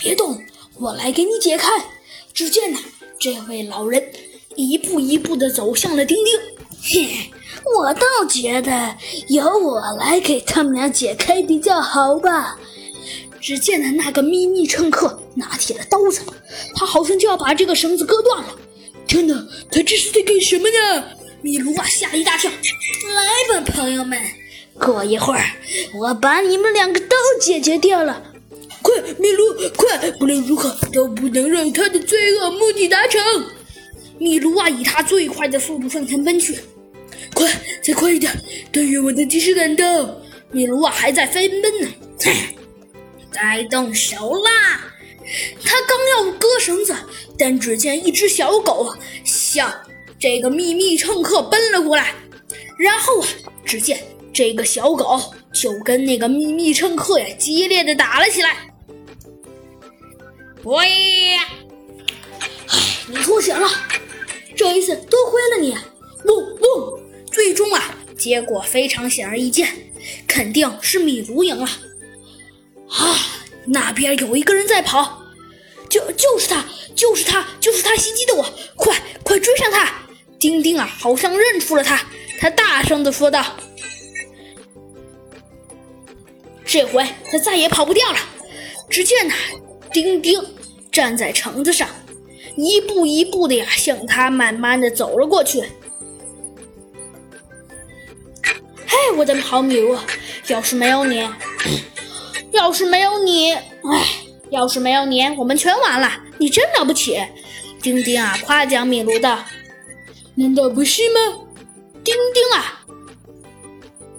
别动，我来给你解开。只见呐，这位老人一步一步地走向了丁丁。嘿，我倒觉得由我来给他们俩解开比较好吧。只见呢，那个秘密乘客拿起了刀子，他好像就要把这个绳子割断了。天哪，他这是在干什么呢？米卢啊，吓了一大跳。来吧，朋友们，过一会儿我把你们两个都解决掉了。快，米卢，快！不论如何都不能让他的罪恶目的达成。米卢啊，以他最快的速度向前奔去。快，再快一点！但愿我能及时赶到。米卢啊，还在飞奔呢。该动手啦！他刚要割绳子，但只见一只小狗向这个秘密乘客奔了过来，然后啊，只见这个小狗就跟那个秘密乘客呀激烈的打了起来。喂，唉，你出险了，这一次多亏了你。嗡嗡，最终啊，结果非常显而易见，肯定是米卢赢了。啊！那边有一个人在跑，就就是他，就是他，就是他袭击的我！快快追上他！丁丁啊，好像认出了他，他大声的说道：“这回他再也跑不掉了。”只见呐，丁丁站在橙子上，一步一步的呀，向他慢慢的走了过去。嘿，我的好米卢，要是没有你……要是没有你，哎，要是没有你，我们全完了。你真了不起，丁丁啊！夸奖米卢道：“难道不是吗？”丁丁啊，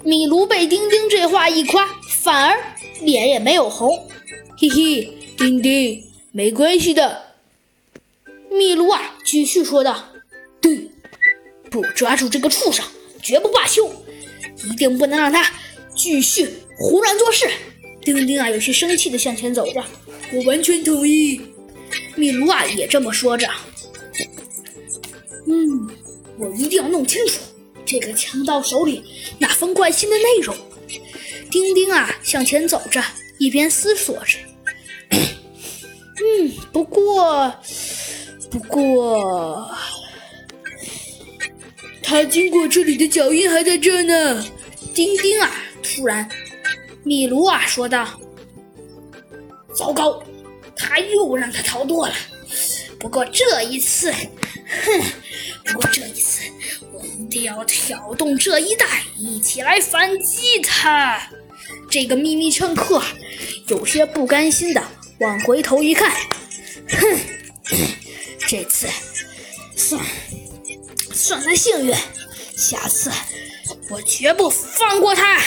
米卢被丁丁这话一夸，反而脸也没有红。嘿嘿，丁丁，没关系的。米卢啊，继续说道：“对，不抓住这个畜生，绝不罢休，一定不能让他继续胡乱做事。”丁丁啊，有些生气的向前走着。我完全同意。米卢啊，也这么说着。嗯，我一定要弄清楚这个强盗手里那封怪信的内容。丁丁啊，向前走着，一边思索着。不过，不过，他经过这里的脚印还在这呢。丁丁啊，突然。米卢啊，说道：“糟糕，他又让他逃脱了。不过这一次，哼，不过这一次，我一定要挑动这一带，一起来反击他。”这个秘密乘客有些不甘心的往回头一看，哼，这次算算他幸运，下次我绝不放过他。